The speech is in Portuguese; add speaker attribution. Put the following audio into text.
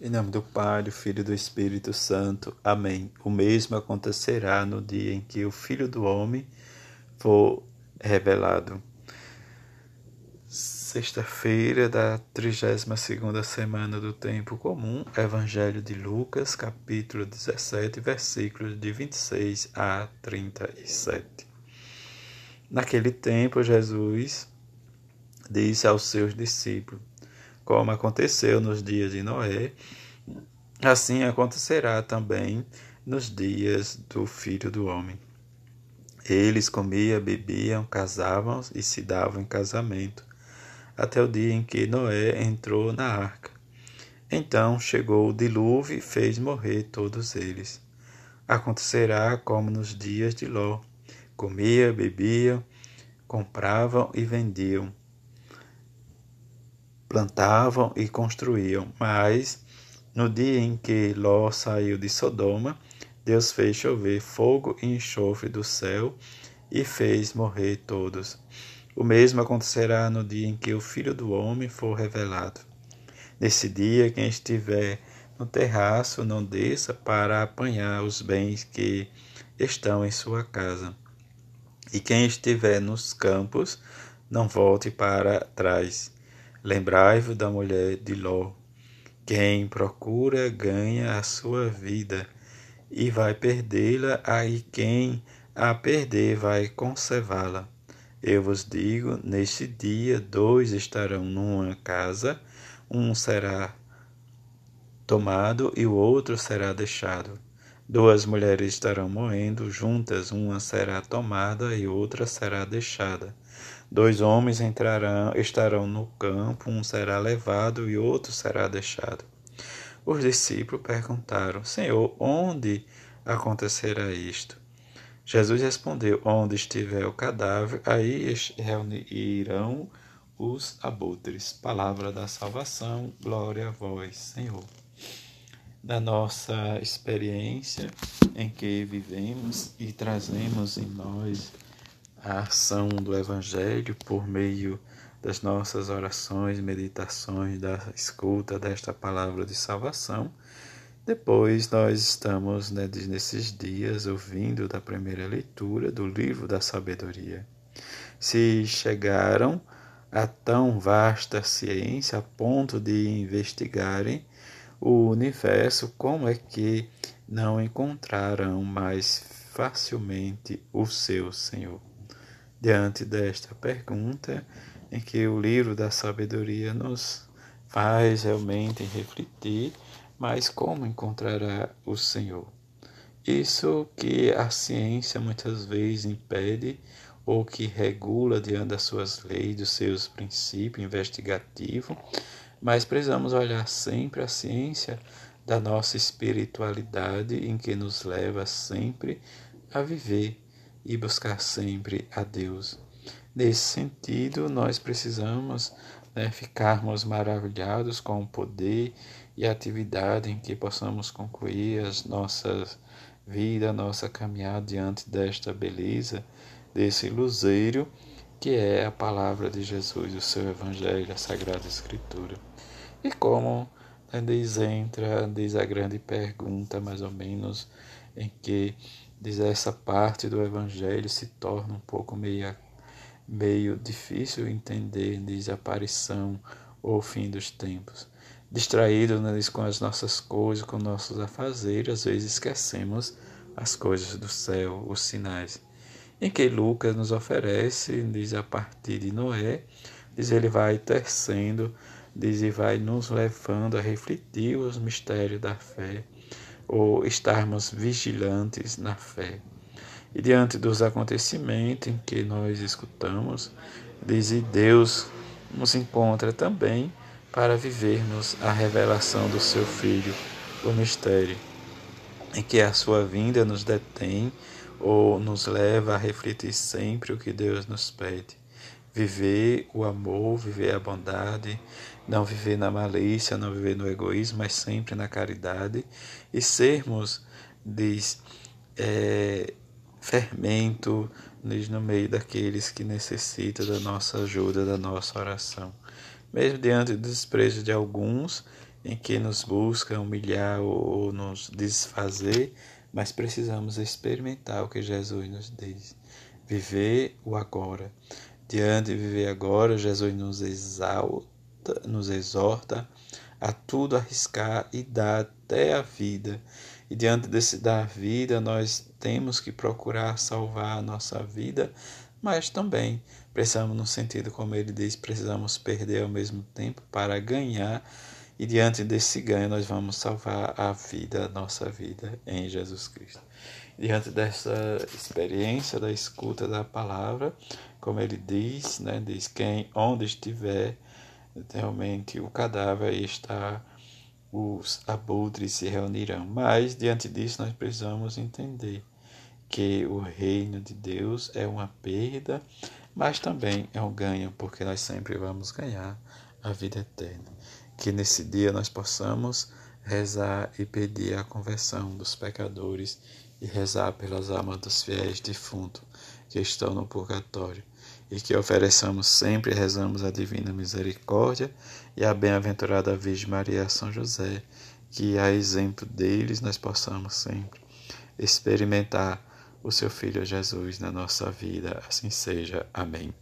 Speaker 1: Em nome do Pai, do Filho e do Espírito Santo. Amém. O mesmo acontecerá no dia em que o Filho do Homem for revelado. Sexta-feira da 32ª semana do tempo comum, Evangelho de Lucas, capítulo 17, versículos de 26 a 37. Naquele tempo, Jesus disse aos seus discípulos: como aconteceu nos dias de Noé, assim acontecerá também nos dias do Filho do Homem. Eles comiam, bebiam, casavam e se davam em casamento, até o dia em que Noé entrou na arca. Então chegou o dilúvio e fez morrer todos eles. Acontecerá como nos dias de Ló: comia, bebiam, compravam e vendiam plantavam e construíam. Mas, no dia em que Ló saiu de Sodoma, Deus fez chover fogo e enxofre do céu e fez morrer todos. O mesmo acontecerá no dia em que o Filho do Homem for revelado. Nesse dia, quem estiver no terraço não desça para apanhar os bens que estão em sua casa. E quem estiver nos campos, não volte para trás. Lembrai-vos da mulher de Ló. Quem procura ganha a sua vida e vai perdê-la, aí quem a perder vai conservá-la. Eu vos digo: neste dia, dois estarão numa casa, um será tomado e o outro será deixado. Duas mulheres estarão morrendo juntas, uma será tomada e outra será deixada. Dois homens entrarão, estarão no campo, um será levado e outro será deixado. Os discípulos perguntaram: Senhor, onde acontecerá isto? Jesus respondeu: Onde estiver o cadáver, aí reunirão os abutres. Palavra da salvação, glória a vós, Senhor. Da nossa experiência em que vivemos e trazemos em nós a ação do Evangelho por meio das nossas orações, meditações, da escuta desta palavra de salvação. Depois nós estamos né, nesses dias ouvindo da primeira leitura do livro da sabedoria. Se chegaram a tão vasta ciência a ponto de investigarem o universo, como é que não encontrarão mais facilmente o seu Senhor? Diante desta pergunta, em que o livro da sabedoria nos faz realmente refletir, mas como encontrará o Senhor? Isso que a ciência muitas vezes impede ou que regula diante das suas leis, dos seus princípios investigativos, mas precisamos olhar sempre a ciência da nossa espiritualidade, em que nos leva sempre a viver e buscar sempre a Deus. Nesse sentido, nós precisamos né, ficarmos maravilhados com o poder e atividade em que possamos concluir as nossas vida, nossa caminhada diante desta beleza, desse luzeiro que é a palavra de Jesus, o seu Evangelho, a Sagrada Escritura. E como né, diz, entra, diz a grande pergunta, mais ou menos, em que diz essa parte do Evangelho se torna um pouco meio, meio difícil entender, diz aparição ou fim dos tempos. Distraídos né, com as nossas coisas, com nossos afazeres, às vezes esquecemos as coisas do céu, os sinais. Em que Lucas nos oferece, diz a partir de Noé, diz ele vai tecendo, diz e vai nos levando a refletir os mistérios da fé ou estarmos vigilantes na fé. E diante dos acontecimentos em que nós escutamos, diz Deus nos encontra também para vivermos a revelação do seu Filho, o mistério, em que a sua vinda nos detém ou nos leva a refletir sempre o que Deus nos pede viver o amor, viver a bondade, não viver na malícia, não viver no egoísmo, mas sempre na caridade e sermos, diz, é, fermento diz, no meio daqueles que necessitam da nossa ajuda, da nossa oração. Mesmo diante do desprezo de alguns em que nos busca humilhar ou nos desfazer, mas precisamos experimentar o que Jesus nos diz, viver o agora. Diante de viver agora, Jesus nos exalta, nos exorta a tudo arriscar e dar até a vida. E diante desse dar vida, nós temos que procurar salvar a nossa vida, mas também precisamos, no sentido como ele diz, precisamos perder ao mesmo tempo para ganhar. E diante desse ganho, nós vamos salvar a vida, a nossa vida em Jesus Cristo. Diante dessa experiência da escuta da palavra, como ele diz, né, diz quem onde estiver realmente o cadáver está, os abutres se reunirão. Mas, diante disso, nós precisamos entender que o reino de Deus é uma perda, mas também é um ganho, porque nós sempre vamos ganhar a vida eterna. Que nesse dia nós possamos rezar e pedir a conversão dos pecadores e rezar pelas almas dos fiéis defuntos que estão no purgatório e que ofereçamos sempre e rezamos a divina misericórdia e a bem-aventurada Virgem Maria São José, que a exemplo deles nós possamos sempre experimentar o seu Filho Jesus na nossa vida. Assim seja. Amém.